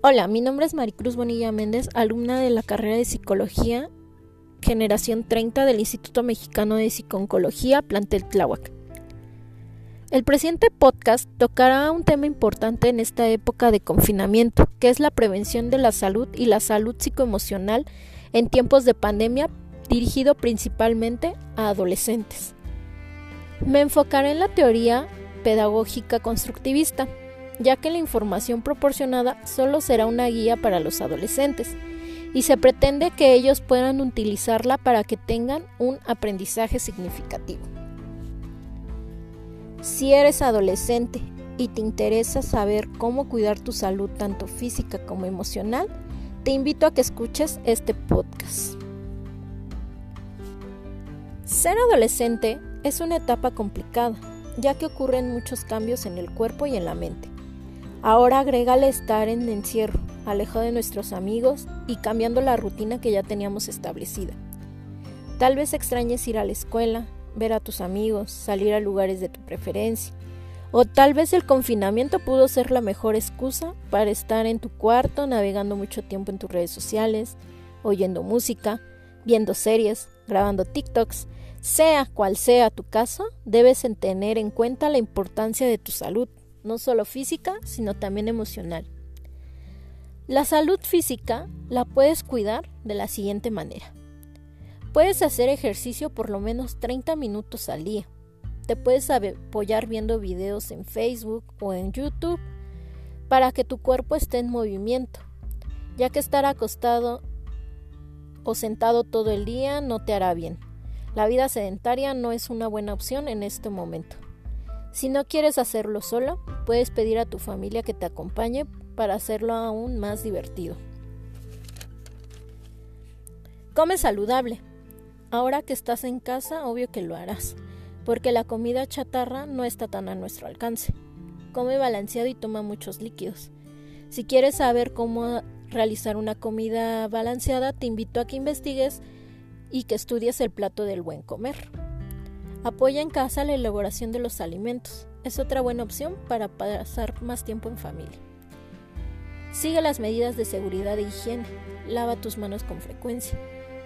Hola, mi nombre es Maricruz Bonilla Méndez, alumna de la carrera de Psicología, generación 30 del Instituto Mexicano de Psiconcología, plantel Tláhuac. El presente podcast tocará un tema importante en esta época de confinamiento, que es la prevención de la salud y la salud psicoemocional en tiempos de pandemia, dirigido principalmente a adolescentes. Me enfocaré en la teoría pedagógica constructivista, ya que la información proporcionada solo será una guía para los adolescentes y se pretende que ellos puedan utilizarla para que tengan un aprendizaje significativo. Si eres adolescente y te interesa saber cómo cuidar tu salud tanto física como emocional, te invito a que escuches este podcast. Ser adolescente es una etapa complicada, ya que ocurren muchos cambios en el cuerpo y en la mente. Ahora agrégale estar en encierro, alejado de nuestros amigos y cambiando la rutina que ya teníamos establecida. Tal vez extrañes ir a la escuela, ver a tus amigos, salir a lugares de tu preferencia. O tal vez el confinamiento pudo ser la mejor excusa para estar en tu cuarto navegando mucho tiempo en tus redes sociales, oyendo música, viendo series, grabando TikToks. Sea cual sea tu caso, debes tener en cuenta la importancia de tu salud no solo física, sino también emocional. La salud física la puedes cuidar de la siguiente manera. Puedes hacer ejercicio por lo menos 30 minutos al día. Te puedes apoyar viendo videos en Facebook o en YouTube para que tu cuerpo esté en movimiento, ya que estar acostado o sentado todo el día no te hará bien. La vida sedentaria no es una buena opción en este momento. Si no quieres hacerlo solo, puedes pedir a tu familia que te acompañe para hacerlo aún más divertido. Come saludable. Ahora que estás en casa, obvio que lo harás, porque la comida chatarra no está tan a nuestro alcance. Come balanceado y toma muchos líquidos. Si quieres saber cómo realizar una comida balanceada, te invito a que investigues y que estudies el plato del buen comer. Apoya en casa la elaboración de los alimentos. Es otra buena opción para pasar más tiempo en familia. Sigue las medidas de seguridad e higiene. Lava tus manos con frecuencia.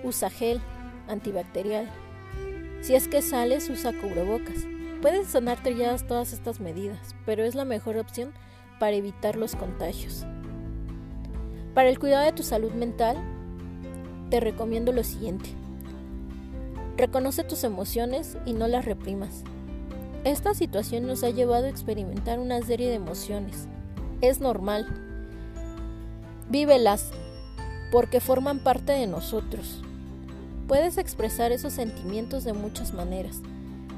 Usa gel antibacterial. Si es que sales, usa cubrebocas. Puedes sonarte ya todas estas medidas, pero es la mejor opción para evitar los contagios. Para el cuidado de tu salud mental, te recomiendo lo siguiente. Reconoce tus emociones y no las reprimas. Esta situación nos ha llevado a experimentar una serie de emociones. Es normal. Vívelas porque forman parte de nosotros. Puedes expresar esos sentimientos de muchas maneras.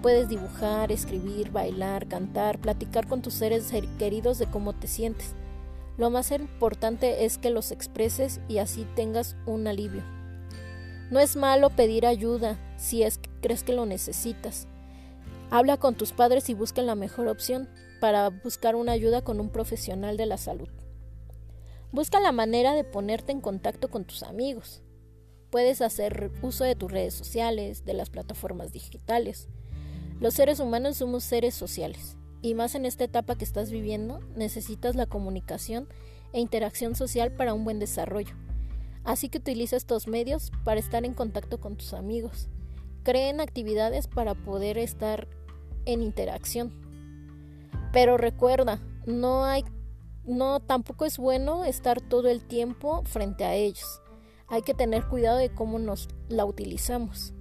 Puedes dibujar, escribir, bailar, cantar, platicar con tus seres queridos de cómo te sientes. Lo más importante es que los expreses y así tengas un alivio. No es malo pedir ayuda si es que crees que lo necesitas. Habla con tus padres y busca la mejor opción para buscar una ayuda con un profesional de la salud. Busca la manera de ponerte en contacto con tus amigos. Puedes hacer uso de tus redes sociales, de las plataformas digitales. Los seres humanos somos seres sociales y más en esta etapa que estás viviendo necesitas la comunicación e interacción social para un buen desarrollo. Así que utiliza estos medios para estar en contacto con tus amigos. Creen actividades para poder estar en interacción. Pero recuerda, no hay no tampoco es bueno estar todo el tiempo frente a ellos. Hay que tener cuidado de cómo nos la utilizamos.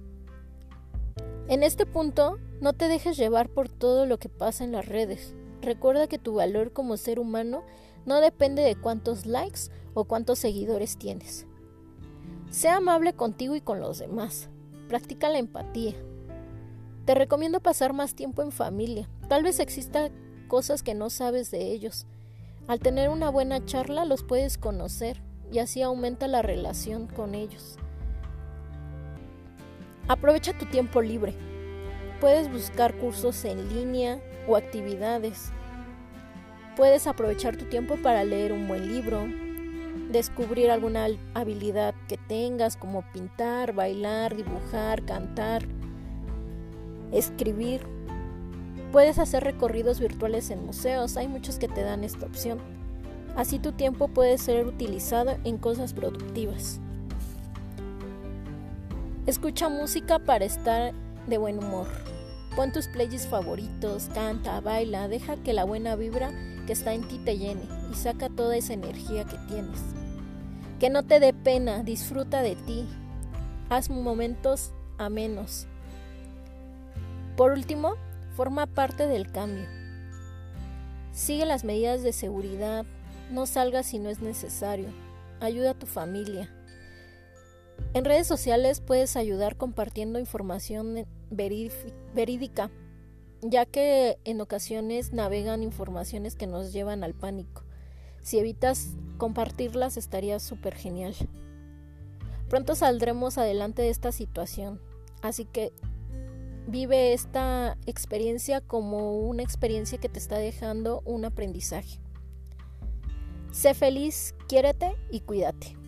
En este punto, no te dejes llevar por todo lo que pasa en las redes. Recuerda que tu valor como ser humano no depende de cuántos likes o cuántos seguidores tienes. Sea amable contigo y con los demás. Practica la empatía. Te recomiendo pasar más tiempo en familia. Tal vez exista cosas que no sabes de ellos. Al tener una buena charla los puedes conocer y así aumenta la relación con ellos. Aprovecha tu tiempo libre. Puedes buscar cursos en línea o actividades. Puedes aprovechar tu tiempo para leer un buen libro, descubrir alguna habilidad que tengas como pintar, bailar, dibujar, cantar, escribir. Puedes hacer recorridos virtuales en museos, hay muchos que te dan esta opción. Así tu tiempo puede ser utilizado en cosas productivas. Escucha música para estar de buen humor. Pon tus playlists favoritos, canta, baila, deja que la buena vibra que está en ti te llene y saca toda esa energía que tienes. Que no te dé pena, disfruta de ti. Haz momentos amenos. Por último, forma parte del cambio. Sigue las medidas de seguridad, no salgas si no es necesario, ayuda a tu familia. En redes sociales puedes ayudar compartiendo información verídica, ya que en ocasiones navegan informaciones que nos llevan al pánico. Si evitas compartirlas estaría súper genial. Pronto saldremos adelante de esta situación, así que vive esta experiencia como una experiencia que te está dejando un aprendizaje. Sé feliz, quiérete y cuídate.